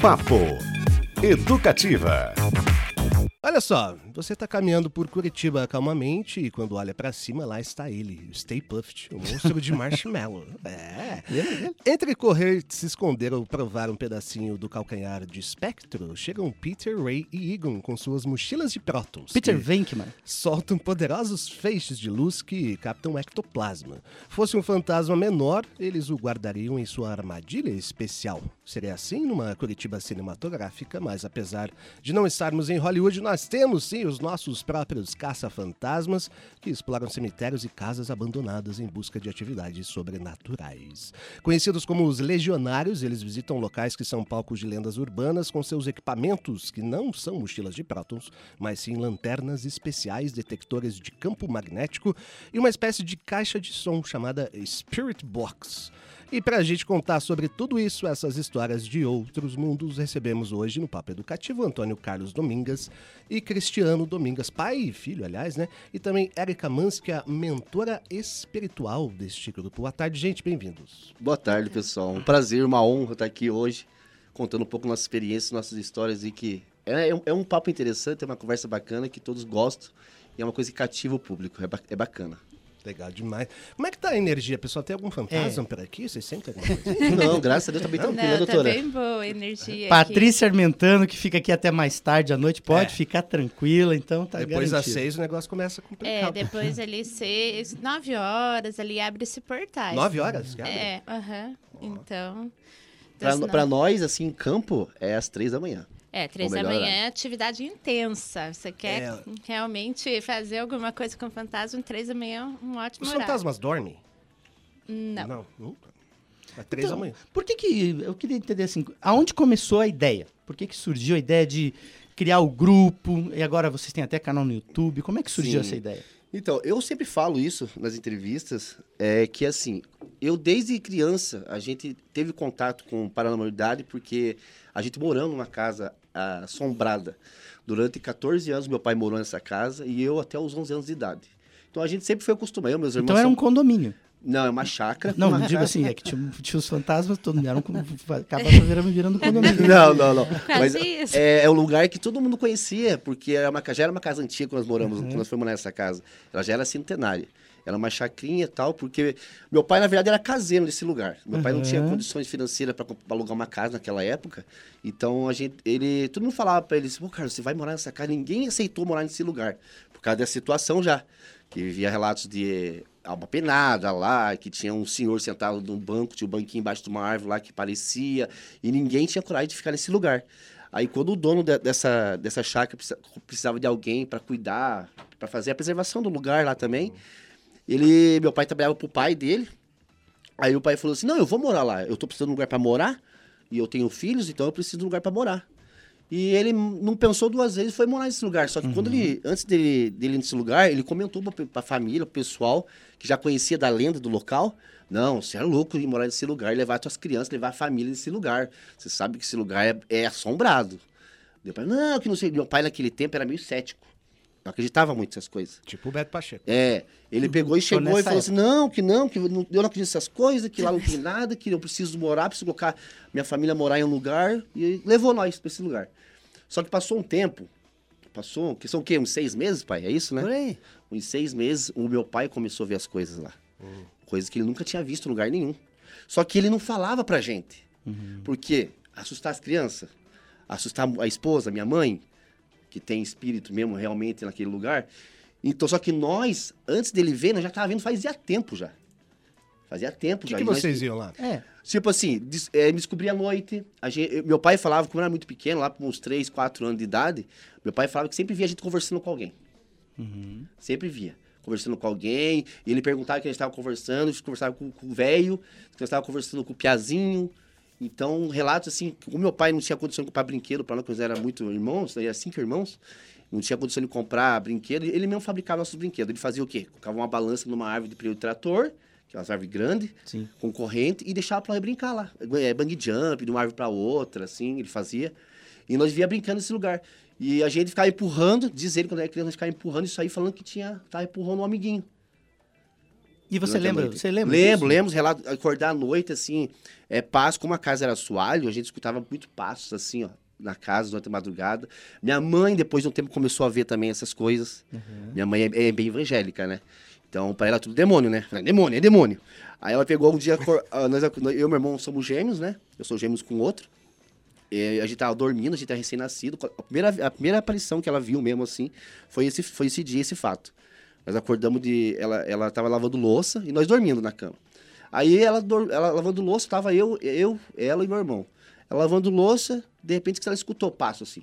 Papo Educativa. Olha só, você está caminhando por Curitiba calmamente e quando olha para cima, lá está ele, o Stay Puft, o monstro de marshmallow. É. Entre correr, se esconder ou provar um pedacinho do calcanhar de espectro, chegam Peter, Ray e Egon com suas mochilas de prótons. Peter Venkman. Soltam poderosos feixes de luz que captam ectoplasma. Fosse um fantasma menor, eles o guardariam em sua armadilha especial. Seria assim numa Curitiba cinematográfica, mas apesar de não estarmos em Hollywood, nós temos sim os nossos próprios caça-fantasmas que exploram cemitérios e casas abandonadas em busca de atividades sobrenaturais. Conhecidos como os legionários, eles visitam locais que são palcos de lendas urbanas com seus equipamentos que não são mochilas de prótons, mas sim lanternas especiais, detectores de campo magnético e uma espécie de caixa de som chamada Spirit Box. E para a gente contar sobre tudo isso, essas histórias de outros mundos, recebemos hoje no Papo Educativo Antônio Carlos Domingas e Cristiano Domingas, pai e filho, aliás, né? E também Érica Mans, que é a mentora espiritual deste grupo. Boa tarde, gente, bem-vindos. Boa tarde, pessoal. Um prazer, uma honra estar aqui hoje, contando um pouco nossa experiência, nossas histórias e que é, é um papo interessante, é uma conversa bacana que todos gostam e é uma coisa que cativa o público, é, bacana. Legal demais. Como é que tá a energia, pessoal? Tem algum fantasma é. por aqui? Vocês sentem alguma coisa? Não, graças a Deus, tá bem tranquilo, Não, doutora. Tá bem boa a energia Patrícia aqui. Armentano, que fica aqui até mais tarde à noite, pode é. ficar tranquila, então tá Depois das seis o negócio começa a complicar. É, depois ali seis, nove horas, ali abre esse portal. Nove horas? É, aham. Uh -huh. Então... Para nós, assim, em campo, é às três da manhã. É, três da manhã é atividade intensa. Você quer é... realmente fazer alguma coisa com fantasma, três da manhã é um ótimo Os horário. fantasmas dormem? Não. Não, nunca. É três então, da manhã. Por que que... Eu queria entender assim, aonde começou a ideia? Por que que surgiu a ideia de criar o grupo? E agora vocês têm até canal no YouTube. Como é que surgiu Sim. essa ideia? Então, eu sempre falo isso nas entrevistas, é que assim, eu desde criança, a gente teve contato com paranormalidade porque a gente morando numa casa assombrada. Durante 14 anos, meu pai morou nessa casa e eu até os 11 anos de idade. Então a gente sempre foi acostumado, eu, meus irmãos. Então era um são... condomínio. Não, é uma chácara. Não, uma digo assim, é que tinha, tinha os fantasmas, todo mundo eram acabava virando, virando condomínio. Não, não, não. Mas é, é um lugar que todo mundo conhecia, porque era uma, já era uma casa antiga quando nós moramos, uhum. quando nós fomos nessa casa. Ela já era centenária. Era uma chacrinha e tal, porque meu pai, na verdade, era caseiro nesse lugar. Meu uhum. pai não tinha uhum. condições financeiras para alugar uma casa naquela época. Então, a gente, ele, todo mundo falava para ele, pô, cara, você vai morar nessa casa. Ninguém aceitou morar nesse lugar, por causa dessa situação já. Que vivia relatos de alma penada lá, que tinha um senhor sentado num banco, tinha um banquinho embaixo de uma árvore lá que parecia, e ninguém tinha coragem de ficar nesse lugar. Aí quando o dono de, dessa, dessa chácara precisava de alguém para cuidar, para fazer a preservação do lugar lá também, ele, meu pai trabalhava pro pai dele. Aí o pai falou assim: "Não, eu vou morar lá. Eu tô precisando de um lugar para morar e eu tenho filhos, então eu preciso de um lugar para morar". E ele não pensou duas vezes, foi morar nesse lugar. Só que uhum. quando ele, antes dele, dele ir nesse lugar, ele comentou pra, pra família, pro pessoal, que já conhecia da lenda do local. Não, você é louco de morar nesse lugar, levar suas crianças, levar a família nesse lugar. Você sabe que esse lugar é, é assombrado. Meu pai, não, que não sei. Meu pai naquele tempo era meio cético. Não acreditava muito nessas coisas. Tipo o Beto Pacheco. É. Ele pegou e chegou e falou assim: não, que não, que eu não acredito nessas coisas, que lá não tem nada, que eu preciso morar, preciso colocar minha família morar em um lugar. E levou nós para esse lugar. Só que passou um tempo, passou, que são o quê? Uns seis meses, pai? É isso, né? Por aí. Uns seis meses, o meu pai começou a ver as coisas lá. Uhum. Coisas que ele nunca tinha visto em lugar nenhum. Só que ele não falava pra gente. Uhum. Porque assustar as crianças, assustar a esposa, minha mãe, que tem espírito mesmo realmente naquele lugar. Então, só que nós, antes dele ver, nós já tava vendo fazia tempo já. Fazia tempo que já. O que vocês iam lá? É. Tipo assim, des, é, me descobri à noite. Gente, meu pai falava, como eu era muito pequeno, lá com uns 3, 4 anos de idade, meu pai falava que sempre via a gente conversando com alguém. Uhum. Sempre via. Conversando com alguém, e ele perguntava que a gente estava conversando, a gente conversava com, com o velho, que estava conversando com o piazinho. Então, relatos assim, o meu pai não tinha condição de comprar brinquedo para nós, porque nós era muito irmãos, era cinco irmãos, não tinha condição de comprar brinquedo, ele mesmo fabricava nossos brinquedos. Ele fazia o quê? Colocava uma balança numa árvore de pneu de trator, aquelas árvores grandes, Sim. com corrente, e deixava para brincar lá. É, bang jump, de uma árvore para outra, assim, ele fazia. E nós via brincando nesse lugar. E a gente ficava empurrando, diz ele quando era criança, ficava empurrando isso aí, falando que tinha, tava empurrando um amiguinho. E você lembra? Você lembra? Lembro, lembro, relato, acordar à noite, assim, é, passo, como a casa era assoalho, a gente escutava muito passos, assim, ó, na casa durante a madrugada. Minha mãe, depois de um tempo, começou a ver também essas coisas. Uhum. Minha mãe é, é, bem evangélica, né? Então, para ela, tudo demônio, né? Demônio, é demônio. Aí ela pegou um dia, nós, eu e meu irmão somos gêmeos, né? Eu sou gêmeos com outro. E a gente tava dormindo, a gente tá recém-nascido. A primeira, a primeira aparição que ela viu mesmo, assim, foi esse, foi esse dia, esse fato. Nós acordamos de. Ela, ela tava lavando louça e nós dormindo na cama. Aí ela, ela lavando louça, tava eu, eu, ela e meu irmão. Ela lavando louça, de repente ela escutou passo assim.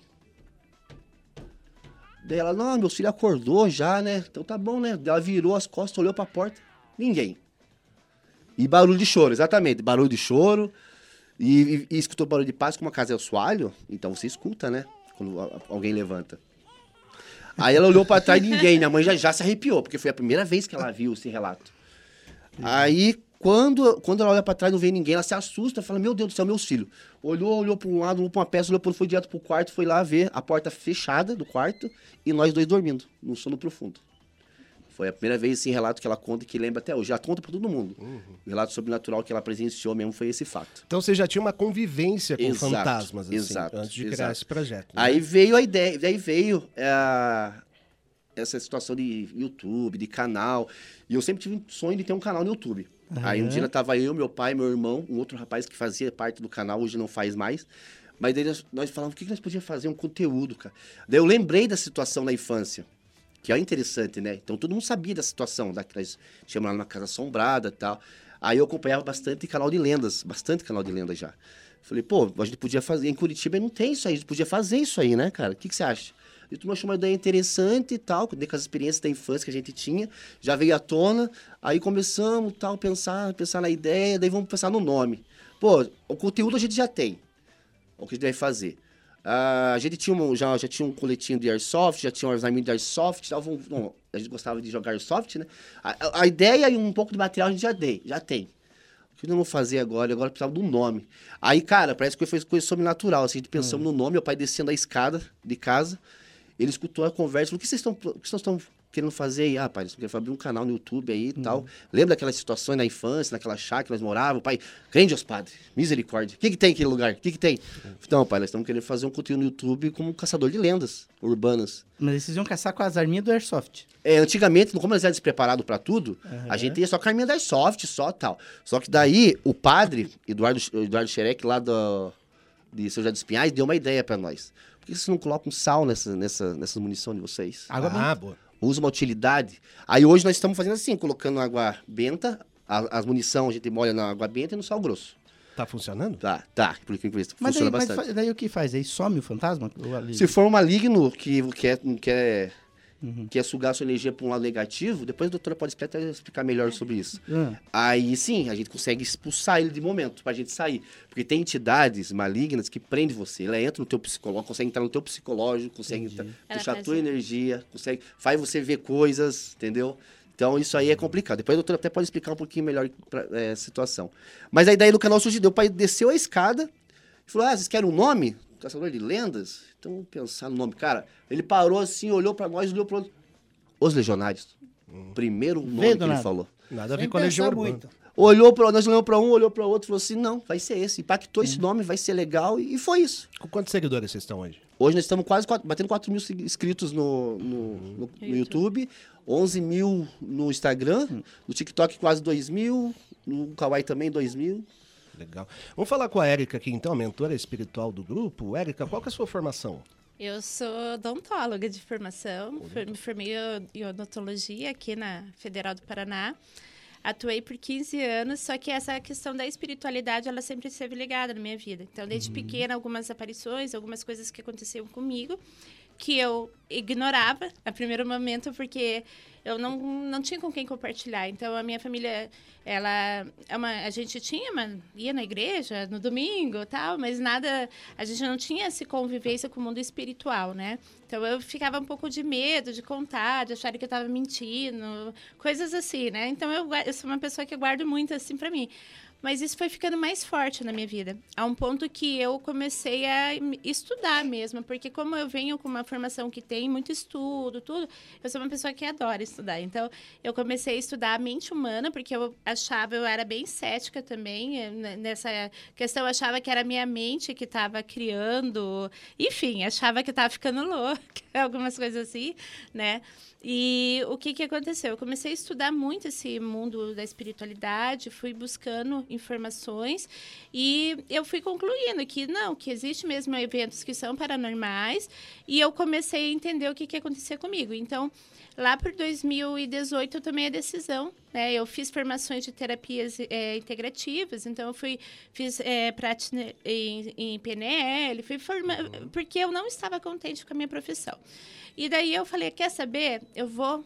Daí ela, não, meu filho acordou já, né? Então tá bom, né? Ela virou as costas, olhou pra porta. Ninguém. E barulho de choro, exatamente. Barulho de choro. E, e, e escutou barulho de passo, como a casa é o soalho, então você escuta, né? Quando alguém levanta. Aí ela olhou para trás e ninguém. Minha mãe já, já se arrepiou, porque foi a primeira vez que ela viu esse relato. Aí, quando, quando ela olha para trás não vê ninguém, ela se assusta, fala: Meu Deus do céu, meus filhos. Olhou, olhou para um lado, olhou para uma peça, olhou para foi direto pro quarto, foi lá ver a porta fechada do quarto e nós dois dormindo, num sono profundo. Foi a primeira vez esse relato que ela conta e que lembra até hoje. Já conta para todo mundo. Uhum. O relato sobrenatural que ela presenciou mesmo foi esse fato. Então você já tinha uma convivência com exato, fantasmas, assim, exato, antes de exato. criar esse projeto. Né? Aí veio a ideia, aí veio é, essa situação de YouTube, de canal. E eu sempre tive um sonho de ter um canal no YouTube. Uhum. Aí um dia tava eu, meu pai, meu irmão, um outro rapaz que fazia parte do canal, hoje não faz mais. Mas daí nós, nós falávamos, o que, que nós podíamos fazer? Um conteúdo, cara. Daí eu lembrei da situação na infância que é interessante, né? Então todo mundo sabia da situação, da que nós tínhamos lá numa casa assombrada e tal. Aí eu acompanhava bastante canal de lendas, bastante canal de lendas já. Falei, pô, a gente podia fazer, em Curitiba não tem isso aí, a gente podia fazer isso aí, né, cara? O que, que você acha? E tu achou uma ideia interessante e tal, com as experiências da infância que a gente tinha, já veio à tona, aí começamos tal, pensar, pensar na ideia, daí vamos pensar no nome. Pô, o conteúdo a gente já tem, o que a gente vai fazer. Uh, a gente tinha um, já, já tinha um coletinho de Airsoft, já tinha um armamento de Airsoft, tava, um, a gente gostava de jogar Airsoft, né? A, a, ideia e um pouco de material a gente já, dei, já tem. O que eu não vou fazer agora? Agora precisava de um nome. Aí, cara, parece que foi coisa sobrenatural. Assim, a gente pensamos hum. no nome, meu pai descendo a escada de casa, ele escutou a conversa, falou, o que vocês estão, o que vocês estão querendo fazer aí, ah, pai, nós queremos abrir um canal no YouTube aí e uhum. tal. Lembra daquelas situações na infância, naquela chácara que nós morávamos? Pai, crente aos padres, misericórdia. O que, que tem aquele lugar? O que, que tem? Uhum. Então, pai, nós estamos querendo fazer um conteúdo no YouTube como um caçador de lendas urbanas. Mas vocês iam caçar com as arminhas do Airsoft? É, antigamente, como nós éramos despreparados para tudo, uhum. a gente ia só com a arminha do Airsoft, só tal. Só que daí, o padre, Eduardo, Eduardo Xerec, lá do, de São José dos Pinhais, deu uma ideia para nós. Por que vocês não colocam sal nessa, nessa, nessa munição de vocês? Água ah, boa usa uma utilidade. Aí hoje nós estamos fazendo assim, colocando água benta, a, as munição a gente molha na água benta e no sal grosso. Tá funcionando? Tá, tá. Por que mas funciona daí, bastante. Mas daí o que faz? Aí some o fantasma? Se for um maligno que quer, quer uhum. quer sugar a sua energia para um lado negativo, depois a doutora pode explicar, explicar melhor sobre isso. Uhum. Aí sim, a gente consegue expulsar ele de momento, para a gente sair. Porque tem entidades malignas que prendem você. Ela entra no teu psicológico, consegue entrar no teu psicológico, consegue entrar, puxar a tua energia, consegue, faz você ver coisas, entendeu? Então isso aí é complicado. Depois a doutora até pode explicar um pouquinho melhor é, a situação. Mas a ideia do canal surgiu. O pai desceu a escada e falou: Ah, vocês querem um nome? Caçador de lendas? Então vamos pensar no nome. Cara, ele parou assim, olhou para nós, olhou para Os Legionários. Hum. Primeiro nome Vendo que ele nada. falou. Nada a ver com a Legião Urbana. Olhou para nós olhamos para um, olhou para o outro, falou assim: "Não, vai ser esse". Impactou esse nome, vai ser legal e, foi isso. Com quantos seguidores vocês estão hoje? Hoje nós estamos quase quatro, batendo 4 mil inscritos no, no, no, no YouTube, 11 mil no Instagram, no TikTok quase 2 mil, no Kawaii também 2 mil. Legal. Vamos falar com a Érica aqui, então, a mentora espiritual do grupo. Érica, qual que é a sua formação? Eu sou odontóloga de formação, me formei em odontologia aqui na Federal do Paraná. Atuei por 15 anos, só que essa questão da espiritualidade, ela sempre esteve ligada na minha vida. Então, desde uhum. pequena, algumas aparições, algumas coisas que aconteciam comigo, que eu ignorava a primeiro momento, porque eu não, não tinha com quem compartilhar. Então, a minha família, ela é uma, a gente tinha, uma, ia na igreja no domingo tal, mas nada, a gente não tinha essa convivência com o mundo espiritual, né? Então, eu ficava um pouco de medo de contar, de achar que eu estava mentindo, coisas assim, né? Então, eu, eu sou uma pessoa que guardo muito assim para mim. Mas isso foi ficando mais forte na minha vida, a um ponto que eu comecei a estudar mesmo, porque como eu venho com uma formação que tem muito estudo, tudo, eu sou uma pessoa que adora estudar. Então, eu comecei a estudar a mente humana, porque eu achava, eu era bem cética também, eh, nessa questão, eu achava que era a minha mente que estava criando, enfim, achava que estava ficando louca, algumas coisas assim, né? E o que, que aconteceu? Eu comecei a estudar muito esse mundo da espiritualidade, fui buscando informações e eu fui concluindo que não, que existe mesmo eventos que são paranormais e eu comecei a entender o que, que acontecia comigo. Então, lá por 2018 eu tomei a decisão, né? Eu fiz formações de terapias é, integrativas, então eu fui fiz é, prática em, em PNL, fui forma, uhum. porque eu não estava contente com a minha profissão. E daí eu falei, quer saber? Eu vou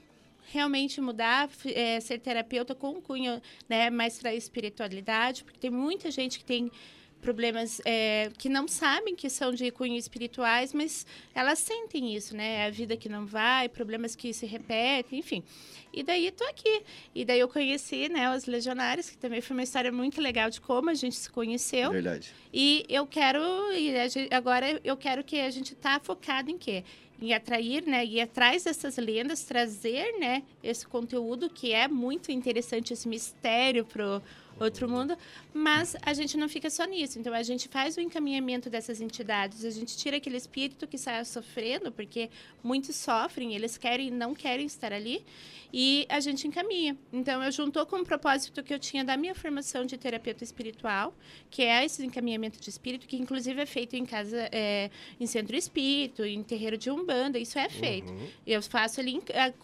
realmente mudar, é, ser terapeuta com um cunho né, mais para a espiritualidade, porque tem muita gente que tem problemas é, que não sabem que são de cunho espirituais, mas elas sentem isso, né? A vida que não vai, problemas que se repetem, enfim. E daí estou aqui. E daí eu conheci, né, os legionários, que também foi uma história muito legal de como a gente se conheceu. Verdade. E eu quero, e agora eu quero que a gente tá focado em quê? em atrair, né, ir atrás dessas lendas, trazer, né, esse conteúdo que é muito interessante, esse mistério pro outro mundo, mas a gente não fica só nisso. Então a gente faz o encaminhamento dessas entidades, a gente tira aquele espírito que sai sofrendo, porque muitos sofrem, eles querem, não querem estar ali, e a gente encaminha. Então eu juntou com o propósito que eu tinha da minha formação de terapeuta espiritual, que é esse encaminhamento de espírito, que inclusive é feito em casa, é, em centro espírito, em terreiro de umbanda, isso é feito. Uhum. Eu faço ali em,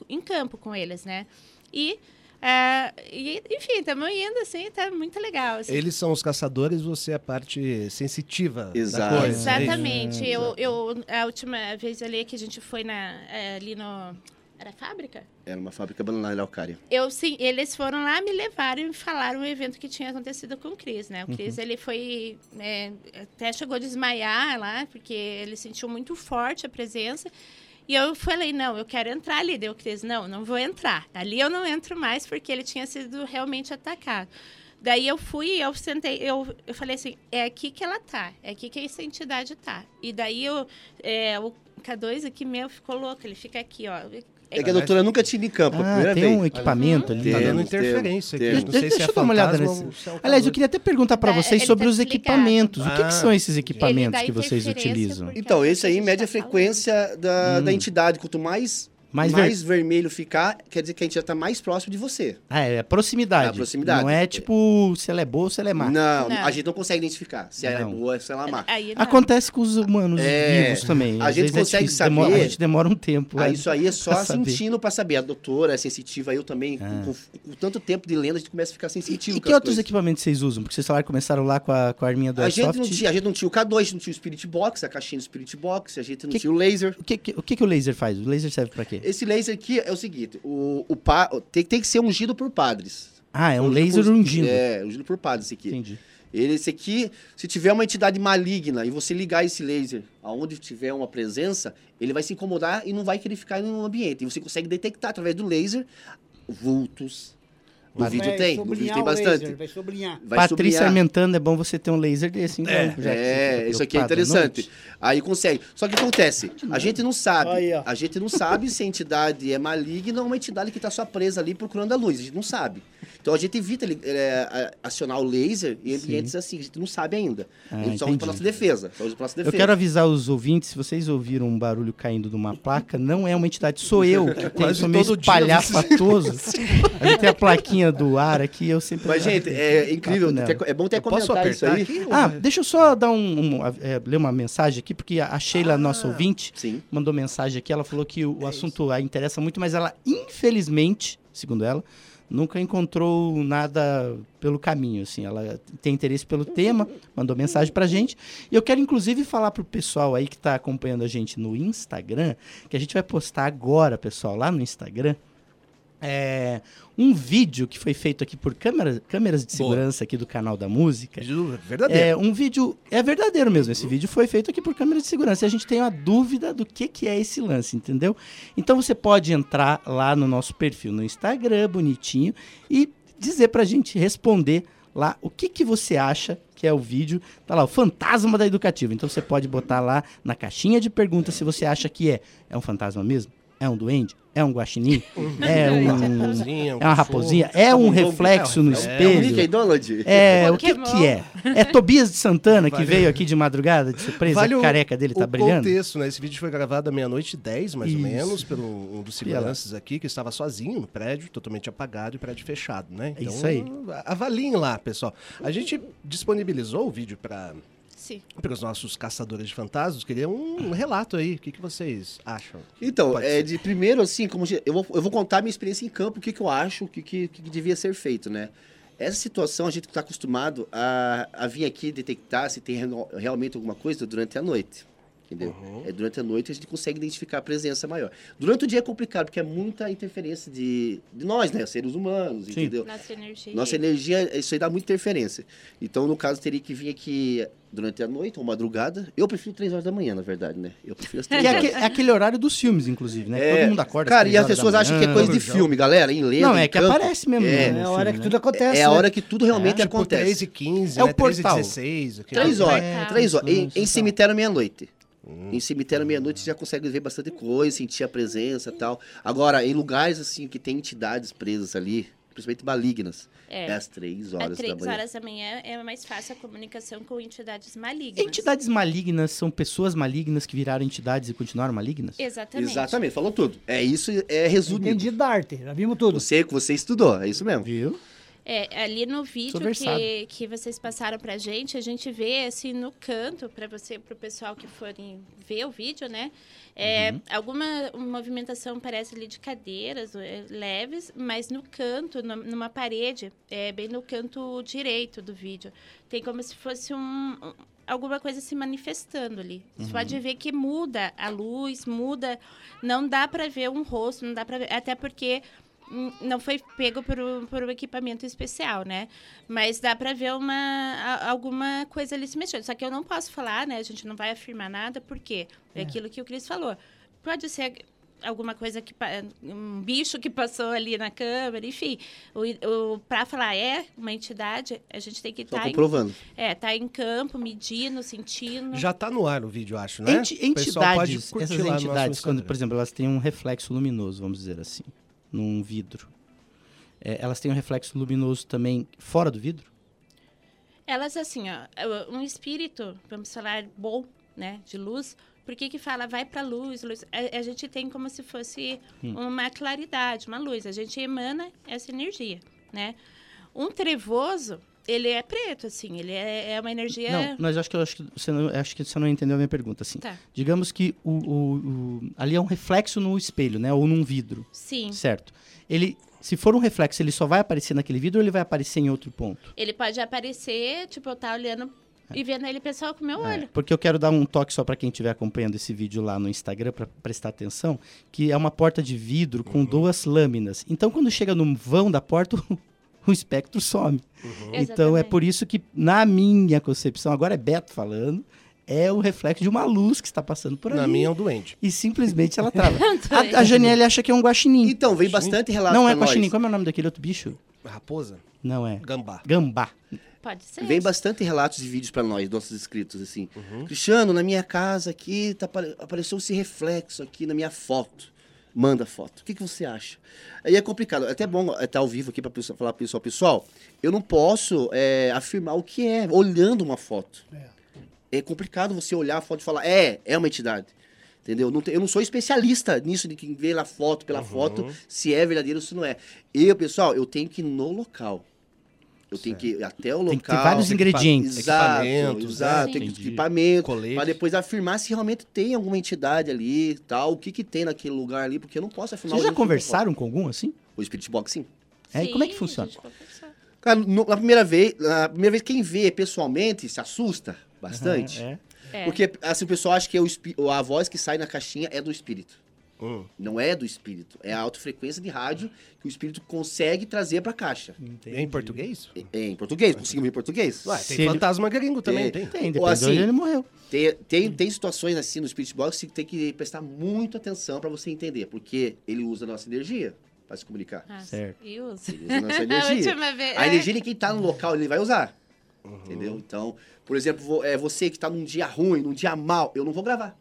em campo com eles, né? E é, e, enfim, estamos indo, assim, tá muito legal. Assim. Eles são os caçadores, você é a parte sensitiva Exato. da coisa. Exatamente. É eu, eu, a última vez ali que a gente foi na, é, ali no... Era fábrica? Era uma fábrica abandonada em. Eu, sim, eles foram lá, me levaram e falaram o evento que tinha acontecido com o Cris, né? O Cris, uhum. ele foi... É, até chegou a desmaiar lá, porque ele sentiu muito forte a presença. E eu falei, não, eu quero entrar ali. Deu Cris, não, não vou entrar. Ali eu não entro mais porque ele tinha sido realmente atacado. Daí eu fui, eu sentei, eu, eu falei assim, é aqui que ela tá, é aqui que essa entidade tá. E daí eu, é, o K2 aqui meu ficou louco, ele fica aqui, ó. É que a doutora nunca tinha em campo, ah, tem vez. um equipamento ali. Tá dando interferência aqui. Não sei Deixa se é eu dar uma olhada nesse. Aliás, eu queria até perguntar para vocês é, sobre tá os equipamentos. Ah. O que, que, ah. são esses equipamentos que vocês utilizam? Então, esse aí mede a frequência da, hum. da entidade. Quanto mais mais, mais ver... vermelho ficar, quer dizer que a gente já está mais próximo de você. Ah, é proximidade. É proximidade. Não é tipo se ela é boa ou se ela é má. Não, não. a gente não consegue identificar se ela é boa ou se ela é má. Acontece com os humanos é, vivos também. A Às gente consegue saber. Demora, a gente demora um tempo. Ah, isso aí é só sentindo para saber. A doutora é sensitiva, eu também. Ah. Com, com, com, tanto tempo de lenda, a gente começa a ficar sensitivo. E que outros coisas. equipamentos vocês usam? Porque vocês falaram que começaram lá com a, com a arminha do a gente, não tinha, a gente não tinha o K2, a gente não tinha o Spirit Box, a caixinha do Spirit Box, a gente não que, tinha o laser. O que, o que, que o laser faz? O laser serve para quê? Esse laser aqui é o seguinte: o, o pa, tem, tem que ser ungido por padres. Ah, é um laser por, ungido. É, ungido por padres esse aqui. Entendi. Ele, esse aqui, se tiver uma entidade maligna e você ligar esse laser aonde tiver uma presença, ele vai se incomodar e não vai querer ficar no ambiente. E você consegue detectar através do laser vultos, o vídeo tem, o vídeo tem bastante. Laser, vai sublinhar. Vai Patrícia sublinhar. é bom você ter um laser desse, então. É, é isso aqui é interessante. Aí consegue. Só que acontece, a gente não sabe, Aí, a gente não sabe se a entidade é maligna ou uma entidade que está só presa ali procurando a luz, a gente não sabe. Então a gente evita é, acionar o laser em ambientes Sim. assim, a gente não sabe ainda. Ah, a gente só usa para nossa defesa. Só usa nossa defesa. Eu quero avisar os ouvintes, se vocês ouviram um barulho caindo de uma placa, não é uma entidade, sou eu que tenho, sou meio espalhafatoso. a gente tem a plaquinha do ar aqui, eu sempre... Mas, gente, é incrível, é bom ter comentado isso aí. Aqui, ah, deixa eu só dar um, um é, ler uma mensagem aqui, porque a Sheila, ah, nossa ouvinte, sim. mandou mensagem aqui, ela falou que o, o é assunto a interessa muito, mas ela, infelizmente, segundo ela, nunca encontrou nada pelo caminho, assim. Ela tem interesse pelo tema, mandou mensagem pra gente. E eu quero, inclusive, falar pro pessoal aí que está acompanhando a gente no Instagram, que a gente vai postar agora, pessoal, lá no Instagram, é, um vídeo que foi feito aqui por câmera, câmeras de segurança Boa. aqui do canal da música. Vídeo verdadeiro. É um vídeo. É verdadeiro mesmo. Esse vídeo foi feito aqui por câmera de segurança. E a gente tem uma dúvida do que, que é esse lance, entendeu? Então você pode entrar lá no nosso perfil no Instagram, bonitinho, e dizer pra gente responder lá o que, que você acha que é o vídeo. Tá lá, o fantasma da educativa. Então você pode botar lá na caixinha de perguntas se você acha que é. É um fantasma mesmo? É um duende? É um guaxinim? é um, é uma raposinha? É um reflexo no espelho? É, o que que é? É Tobias de Santana que veio aqui de madrugada, de surpresa, vale a careca dele tá brilhando? contexto, né? Esse vídeo foi gravado à meia-noite 10, mais Isso. ou menos, pelo um dos seguranças aqui, que estava sozinho no prédio, totalmente apagado e prédio fechado, né? Então, é isso aí. Avaliem lá, pessoal. A gente disponibilizou o vídeo para para os nossos caçadores de fantasmas, queria um, relato aí. O que, que vocês acham? Então, é, de primeiro, assim, como eu vou, eu vou contar a minha experiência em campo, o que, que eu acho, o que, que, que devia ser feito, né? Essa situação a gente está acostumado a, a vir aqui detectar se tem realmente alguma coisa durante a noite entendeu? Uhum. É, durante a noite a gente consegue identificar a presença maior. Durante o dia é complicado, porque é muita interferência de, de nós, né? Seres humanos, Sim. entendeu? Nossa energia. Nossa energia, isso aí dá muita interferência. Então, no caso, teria que vir aqui durante a noite ou madrugada. Eu prefiro três horas da manhã, na verdade, né? Eu prefiro as três é horas. É aquele horário dos filmes, inclusive, né? É, Todo mundo acorda. Cara, e as pessoas acham que é coisa de filme, galera, em lenda. Não, é que campo. aparece mesmo. É, né? é a hora que tudo acontece. É, a hora que tudo realmente é, acontece. 3 e 15, é né? o portal. 3 e 16. Três horas. Três horas. Em, em cemitério meia-noite. Hum. Em cemitério meia-noite você já consegue ver bastante coisa, sentir a presença e tal. Agora, em lugares assim que tem entidades presas ali, principalmente malignas, é, é às três horas às três da manhã. horas da manhã é mais fácil a comunicação com entidades malignas. Entidades malignas são pessoas malignas que viraram entidades e continuaram malignas? Exatamente. Exatamente, falou tudo. É isso, é resumido. Entendi da arte, já vimos tudo. Você, você estudou, é isso mesmo. Viu? É, ali no vídeo que, que vocês passaram pra gente, a gente vê assim no canto, para você, pro pessoal que forem ver o vídeo, né? É, uhum. Alguma movimentação parece ali de cadeiras é, leves, mas no canto, numa parede, é, bem no canto direito do vídeo, tem como se fosse um, alguma coisa se manifestando ali. Você uhum. pode ver que muda a luz, muda. Não dá para ver um rosto, não dá para ver. Até porque não foi pego por, por um equipamento especial, né? Mas dá para ver uma, alguma coisa ali se mexendo. Só que eu não posso falar, né? A gente não vai afirmar nada, porque é, é aquilo que o Cris falou. Pode ser alguma coisa que um bicho que passou ali na câmera, enfim, o, o para falar é uma entidade, a gente tem que estar tá comprovando. Em, é, tá em campo, medindo, sentindo. Já está no ar o vídeo, acho, né? Ent, entidades, essas entidades, quando, por exemplo, elas têm um reflexo luminoso, vamos dizer assim num vidro, é, elas têm um reflexo luminoso também fora do vidro? Elas, assim, ó, um espírito, vamos falar, bom, né, de luz, por que que fala vai para luz, luz? A, a, gente tem como se fosse hum. uma claridade, uma luz. A gente emana essa energia, né? Um trevoso, ele é preto, assim, ele é, é uma energia. Não, mas acho que, eu acho, que você não, acho que você não entendeu a minha pergunta, assim. Tá. Digamos que o, o, o, ali é um reflexo no espelho, né? Ou num vidro. Sim. Certo. Ele, se for um reflexo, ele só vai aparecer naquele vidro ou ele vai aparecer em outro ponto? Ele pode aparecer, tipo, eu estar tá olhando e vendo ele pessoal com o meu é, olho. Porque eu quero dar um toque só para quem estiver acompanhando esse vídeo lá no Instagram para prestar atenção, que é uma porta de vidro com uhum. duas lâminas. Então quando chega no vão da porta, o espectro some. Uhum. Então é por isso que, na minha concepção, agora é Beto falando, é o reflexo de uma luz que está passando por ali. Na minha é um doente. E simplesmente ela trava. a, a Janiele acha que é um guaxinim. Então, vem bastante relato Não é guaxinim. Como é o nome daquele outro bicho? Raposa? Não é. Gambá. Gambá. Pode ser. Vem bastante relatos e vídeos para nós, nossos inscritos, assim. Uhum. Cristiano, na minha casa aqui, tá, apareceu esse reflexo aqui na minha foto manda foto. O que, que você acha? Aí é complicado. É até bom estar ao vivo aqui para falar para pessoal, pessoal, eu não posso é, afirmar o que é olhando uma foto. É. é complicado você olhar a foto e falar, é, é uma entidade. Entendeu? Não, eu não sou especialista nisso de quem vê a foto pela uhum. foto, se é verdadeiro ou se não é. Eu, pessoal, eu tenho que ir no local. Eu tenho que ir até o local. Tem que ter vários ingredientes. Exato, equipamentos, exato. Né? Tem equipamento. Para depois afirmar se realmente tem alguma entidade ali, tal, o que que tem naquele lugar ali, porque eu não posso afirmar. Vocês já conversaram com algum assim? O Spirit Box, sim. É, sim, como é que funciona? Cara, no, na primeira vez, na primeira vez quem vê pessoalmente se assusta bastante. Uhum, é. Porque assim, o pessoal acha que é o, a voz que sai na caixinha é do espírito. Hum. Não é do espírito. É a alta frequência de rádio que o espírito consegue trazer para a caixa. É em português? É, é em português. Conseguimos em português. Ué, tem Se fantasma ele... gringo também, tem. Tem, tem Ou assim, ele morreu. Tem, tem, tem situações assim no Spirit Box que tem que prestar muita atenção para você entender. Porque ele usa a nossa energia. para se comunicar. Ah, Certo. E usa. Ele usa nossa A energia. última vez. A é. energia de quem tá no local, ele vai usar. Entendeu? Então, por exemplo, é, você que tá num dia ruim, num dia mal, eu não vou gravar.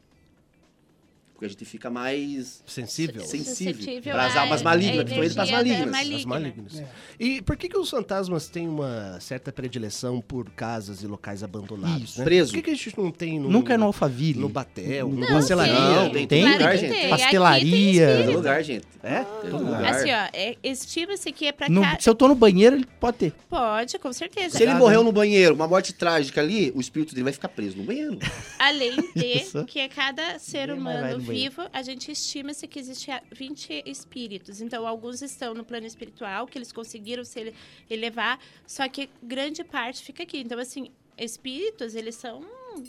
Porque a gente fica mais Sensível. Sensível para as almas malignas, principalmente para as malignas. As malignas. E por que, que os fantasmas têm uma certa predileção por casas e locais abandonados, Isso. né? Preso. Por que, que a gente não tem no, Nunca é no Alphaville. no Batel, no Pastelaria? Não, tem, Tem? lugar, Tem. gente. Tem. Pastelaria. Tem Todo lugar, gente. É? Todo lugar. Assim, ó, é, estima-se que é pra No- cá. se eu tô no banheiro, ele pode ter. Pode, com certeza. Se ele morreu no banheiro, uma morte trágica ali, o espírito dele vai ficar preso no banheiro. Além de que a cada ser humano. Vivo, a gente estima-se que existe 20 espíritos. Então, alguns estão no plano espiritual, que eles conseguiram se ele- elevar, só que grande parte fica aqui. Então, assim, espíritos, eles são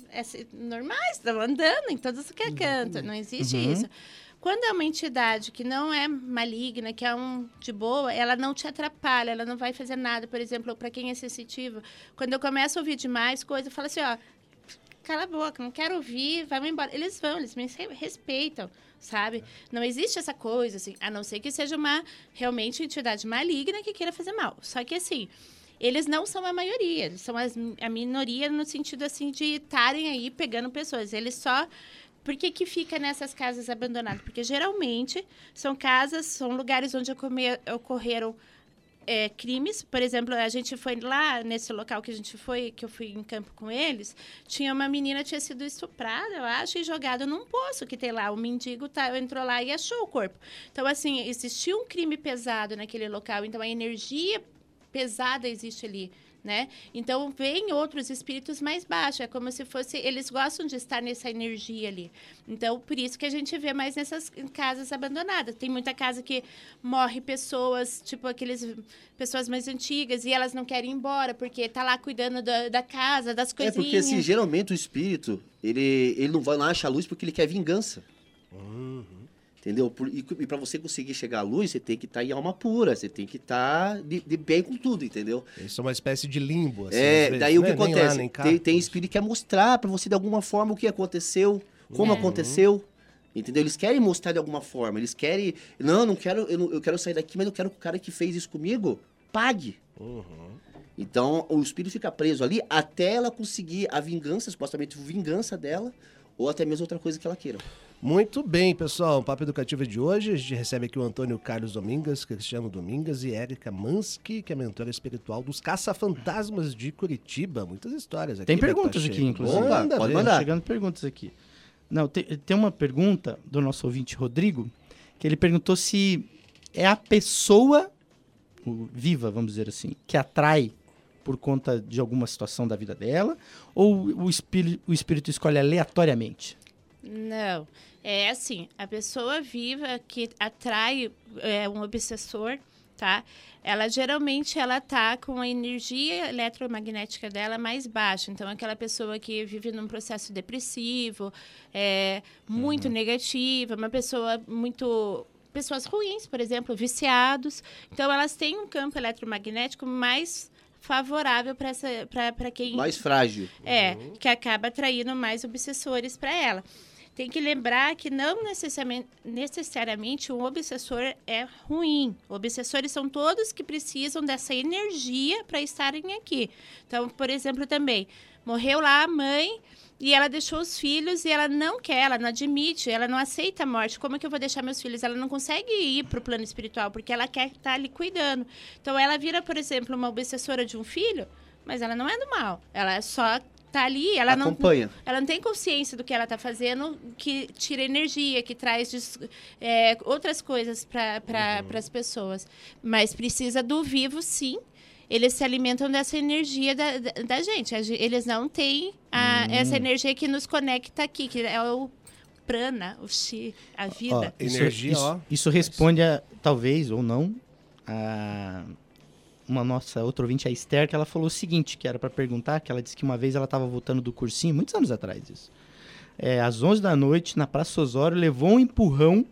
é, normais, estão andando em todos que é canto, não existe Uhum. isso. Quando é uma entidade que não é maligna, que é um de boa, ela não te atrapalha, ela não vai fazer nada. Por exemplo, para quem é sensitivo, quando eu começo a ouvir demais coisa, eu falo assim, ó, cala a boca, não quero ouvir, vai embora. Eles vão, eles me re- respeitam, sabe? Não existe essa coisa, assim, a não ser que seja uma realmente entidade maligna que queira fazer mal. Só que, assim, eles não são a maioria, eles são as- a minoria no sentido, assim, de estarem aí pegando pessoas. Eles só... Por que, que fica nessas casas abandonadas? Porque geralmente são casas, são lugares onde ocorreram é, crimes. Por exemplo, a gente foi lá nesse local que a gente foi, que eu fui em campo com eles, tinha uma menina tinha sido estuprada, eu acho, e jogada num poço que tem lá. O mendigo tá, entrou lá e achou o corpo. Então, assim, existia um crime pesado naquele local. Então, a energia pesada existe ali. Né? Então vem outros espíritos mais baixos, é como se fosse eles gostam de estar nessa energia ali. Então por isso que a gente vê mais nessas casas abandonadas. Tem muita casa que morre pessoas, tipo aqueles pessoas mais antigas e elas não querem ir embora porque tá lá cuidando da, da casa, das É coisinhas. porque assim, geralmente o espírito, ele, ele não vai lá achar luz porque ele quer vingança. Entendeu? Por- e, e para você conseguir chegar à luz, você tem que estar em alma pura, você tem que estar de, de bem com tudo, entendeu? Isso é uma espécie de limbo, assim, é, vezes, daí o que né? Nem lá, acontece? nem cá. tem, tem espírito que quer mostrar para você de alguma forma o que aconteceu, como É. aconteceu. Entendeu? Eles querem mostrar de alguma forma. Eles querem. Não, não quero. Eu, não- eu quero sair daqui, mas eu quero que o cara que fez isso comigo pague. Uhum. Então, o espírito fica preso ali até ela conseguir a vingança, supostamente vingança dela, ou até mesmo outra coisa que ela queira. Muito bem, pessoal. O Papo Educativo de hoje, a gente recebe aqui o Antônio Carlos Domingas, Cristiano Domingas e Érica Mansky, que é mentora espiritual dos Caça-Fantasmas de Curitiba. Muitas histórias aqui. Tem Beto perguntas aqui, inclusive. Manda Opa, pode ver. mandar. Chegando perguntas aqui. Não, tem, tem uma pergunta do nosso ouvinte Rodrigo, que ele perguntou se é a pessoa viva, vamos dizer assim, que atrai por conta de alguma situação da vida dela, ou o, espírito, o espírito escolhe aleatoriamente? Não. É assim, a pessoa viva que atrai é, um obsessor, tá? Ela geralmente ela tá com a energia eletromagnética dela mais baixa. Então, aquela pessoa que vive num processo depressivo, é, muito negativa, uma pessoa muito pessoas ruins, por exemplo, viciados. Então, elas têm um campo eletromagnético mais favorável para quem Mais frágil. é, que acaba atraindo mais obsessores para ela. Tem que lembrar que não necessariamente, necessariamente um obsessor é ruim. Obsessores são todos que precisam dessa energia para estarem aqui. Então, por exemplo, também, morreu lá a mãe e ela deixou os filhos e ela não quer, ela não admite, ela não aceita a morte. Como é que eu vou deixar meus filhos? Ela não consegue ir para o plano espiritual porque ela quer estar ali cuidando. Então, ela vira, por exemplo, uma obsessora de um filho, mas ela não é do mal. Ela é só tá ali, ela não, Acompanha. ela não tem consciência do que ela está fazendo, que tira energia, que traz é, outras coisas para Uhum. as pessoas. Mas precisa do vivo, sim. Eles se alimentam dessa energia da, da, da gente. Eles não têm a- Hum. essa energia que nos conecta aqui, que é o prana, o chi, a vida. Ó, Energia, isso, ó. Isso responde, a, talvez ou não, a uma nossa outra ouvinte, a Esther, que ela falou o seguinte, que era para perguntar, que ela disse que uma vez ela estava voltando do cursinho, muitos anos atrás isso. É, às 11 da noite, na Praça Osório, levou um empurrão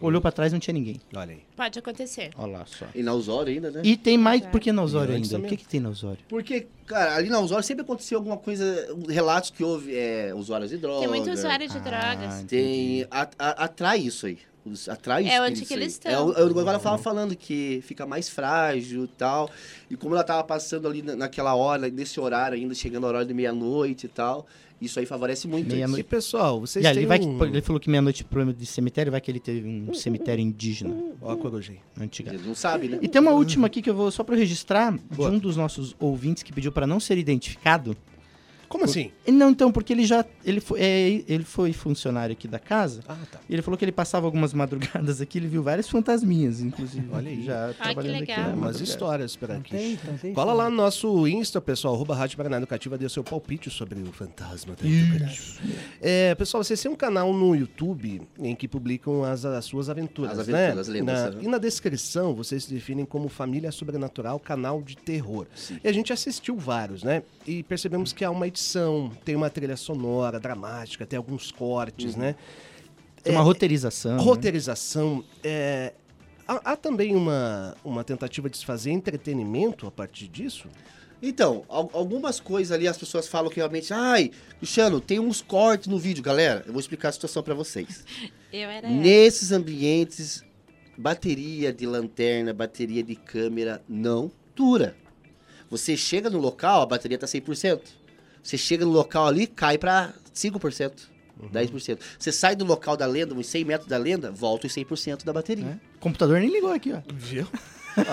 Olhou pra trás não tinha ninguém. Olha aí. Pode acontecer. Olha lá só. E na Osório ainda, né? E tem mais. É. Por que na Osório ainda? O que, que tem na Osório? Porque, cara, ali na Osório sempre aconteceu alguma coisa, relatos que houve é, usuários de droga. Tem muito usuário de Ah, drogas. Tem. a- a- atrai isso aí. Atrai É onde que eles É, estão. o- eu agora tava falando que fica mais frágil e tal. E como ela tava passando ali na- naquela hora, nesse horário ainda, chegando a hora de meia-noite e tal, isso aí favorece muito. Meia-noite. E pessoal, vocês E ali têm vai um... que, ele falou que meia-noite problema de cemitério, vai que ele teve um cemitério indígena Ó a corujinha. antiga. Eles não sabem, né? E tem uma última aqui que eu vou só para registrar Boa. de um dos nossos ouvintes que pediu para não ser identificado. Como assim? Ele não, então, porque ele já ele foi, é, ele foi funcionário aqui da casa. Ah, tá. E ele falou que ele passava algumas madrugadas aqui, ele viu várias fantasminhas, inclusive. Olha aí. Já trabalhando aqui. legal. na É, umas histórias por aqui. tem, tem. Cola lá no nosso Insta, pessoal, arroba Rádio Paraná Educativa, dê o seu palpite sobre o fantasma da Educativa. É, pessoal, vocês têm um canal no YouTube em que publicam as, as suas aventuras, As né? aventuras, lendas, Na- e na descrição, vocês se definem como Família Sobrenatural, canal de terror. E a gente assistiu vários, né? E percebemos que há uma edição, tem uma trilha sonora, dramática, tem alguns cortes, Uhum. né? Tem uma roteirização. né? Roteirização. é, há, há também uma, uma tentativa de se fazer entretenimento a partir disso? Então, al- algumas coisas ali as pessoas falam que realmente, ai, Cristiano, tem uns cortes no vídeo, galera. Eu vou explicar a situação pra vocês. Eu era. Nesses ambientes, bateria de lanterna, bateria de câmera não dura. Você chega no local, a bateria tá 100%. Você chega no local ali, cai pra 5%, 10%. Você sai do local da lenda, uns 100 metros da lenda, volta os 100% da bateria. É. O computador nem ligou aqui, ó. Viu?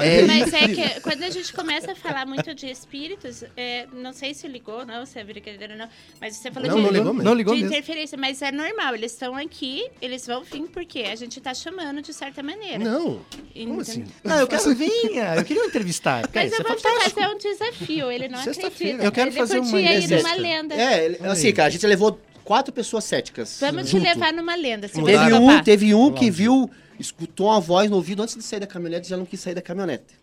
É, Mas é que quando a gente começa a falar muito de espíritos, é, não sei se ligou ou não, se é brincadeira ou não, mas você falou Não, de, não ligou mesmo. Não ligou de mesmo. interferência, mas é normal, eles estão aqui, eles vão vir porque a gente tá chamando de certa maneira. Não. Como Entendeu? assim? Não, eu quero vinha. Eu queria entrevistar. Mas isso eu é vou te fazer um desafio, ele não acredita. Eu quero ele fazer uma numa lenda. É, ele- assim, cara, a gente levou quatro pessoas céticas. Vamos te junto. levar numa lenda, se Mudaram. você Teve um, teve um que viu, escutou uma voz no ouvido antes de sair da caminhonete e já não quis sair da caminhonete.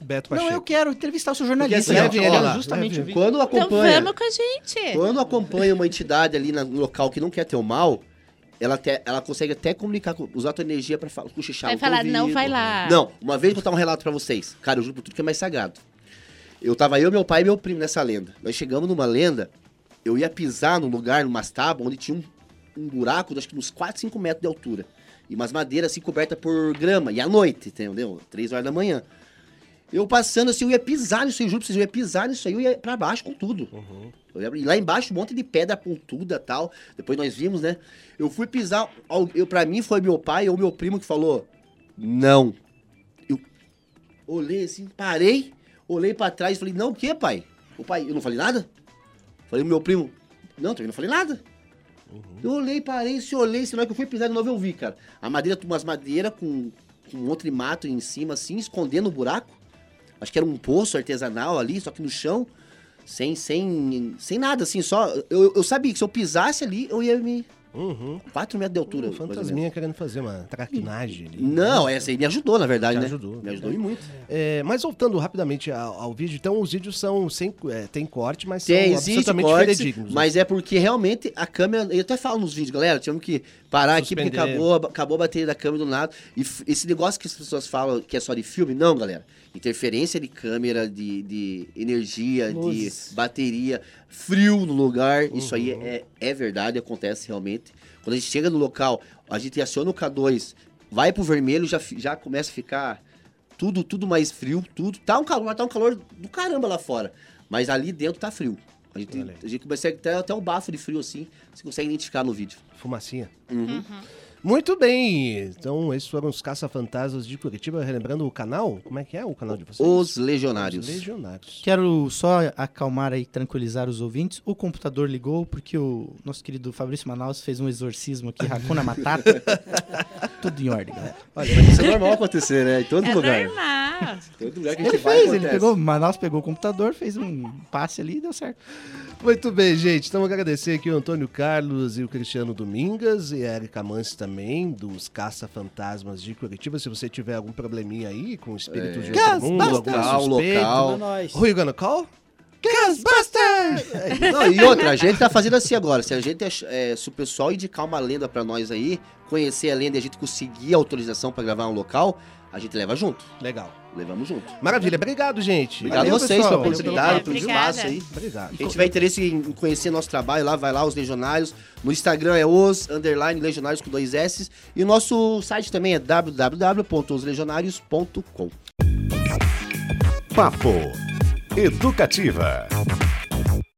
Beto Não, Pacheco. eu quero entrevistar o seu jornalista. Porque assim, ó, Eu ó justamente leve. Quando Então acompanha, vamos com a gente. quando acompanha uma entidade ali no local que não quer ter o mal, ela, até, ela consegue até comunicar, com- usar a tua energia pra falar, cochichar Vai falar, não vai lá. Não, uma vez vou contar um relato pra vocês. Cara, eu juro por tudo que é mais sagrado. Eu tava eu, meu pai e meu primo nessa lenda. Nós chegamos numa lenda, eu ia pisar num lugar, numa tábuas, onde tinha um, um buraco, de acho que uns 4, 5 metros de altura. E umas madeiras assim cobertas por grama. E à noite, entendeu? 3 horas da manhã. Eu passando assim, eu ia pisar nisso aí, juro pra vocês, eu ia pisar nisso aí, eu ia pra baixo com tudo. Eu ia- e lá embaixo um monte de pedra pontuda e tal. Depois nós vimos, né? Eu fui pisar, eu, pra mim foi meu pai ou meu primo que falou, não. Eu olhei assim, parei, olhei pra trás e falei, não, o que, pai? O pai, eu não falei nada? Falei meu primo, não, também não falei nada. Eu olhei, parei, se olhei, se na hora que eu fui pisar de novo eu vi, cara. A madeira, umas madeiras com, com outro mato em cima, assim, escondendo o buraco. Acho que era um poço artesanal ali, só que no chão, sem, sem, sem nada, assim, só. Eu, eu sabia que se eu pisasse ali, eu ia me. Uhum. 4 metros de altura. Um fantasminha querendo fazer uma traquinagem ali. Não, essa aí me ajudou, na verdade, Te né? ajudou. Me ajudou e muito. É, mas voltando rapidamente ao, ao vídeo, então os vídeos são sem. é, tem corte, mas Tem, são absolutamente cortes, fidedignos. né? mas é porque realmente a câmera. Eu até falo nos vídeos, galera, tivemos que parar aqui porque Suspender. acabou, a- acabou a bateria da câmera do nada. E esse negócio que as pessoas falam que é só de filme, não, galera. Interferência de câmera, de, de energia, Luzes. de bateria, frio no lugar. Isso aí Uhum. é, é verdade, acontece realmente. Quando a gente chega no local, a gente aciona o K2, vai pro vermelho, já, já começa a ficar tudo, tudo mais frio, tudo. Tá um calor, tá um calor do caramba lá fora. Mas ali dentro tá frio. A gente, a gente consegue até, até o bafo de frio assim, você consegue identificar no vídeo. Fumacinha. Uhum. Muito bem! Então, esses foram os Caça-Fantasmas de Curitiba. Relembrando o canal, como é que é o canal de vocês? Os Legionários. Os Legionários. Quero só acalmar e tranquilizar os ouvintes. O computador ligou porque o nosso querido Fabrício Manaus fez um exorcismo aqui, Hakuna Matata. Tudo em ordem, galera. Olha, isso é normal acontecer, né? Em todo É lugar. normal. Todo lugar que a Ele gente vai fez, ele pegou, Manaus pegou o computador, fez um passe ali e deu certo. Muito bem, gente. Então, agradecer aqui o Antônio Carlos e o Cristiano Domingas e a Erika Mance também, dos Caça-Fantasmas de Curitiba. Se você tiver algum probleminha aí com espíritos de outro mundo, algum Local, suspeito... local. Who you gonna call? Ghostbusters! Não, e outra, a gente tá fazendo assim agora. Se a gente é, se o pessoal indicar uma lenda pra nós aí, conhecer a lenda e a gente conseguir a autorização pra gravar um local, a gente leva junto. Legal. Levamos junto. Maravilha, obrigado, gente. Obrigado Valeu, vocês pessoal. pela oportunidade, pelo espaço aí. Obrigado. Quem tiver interesse em conhecer nosso trabalho lá, vai lá, os Legionários. No Instagram é os, underline, Legionários com dois S. E o nosso site também é www.oslegionários.com. Papo Educativa.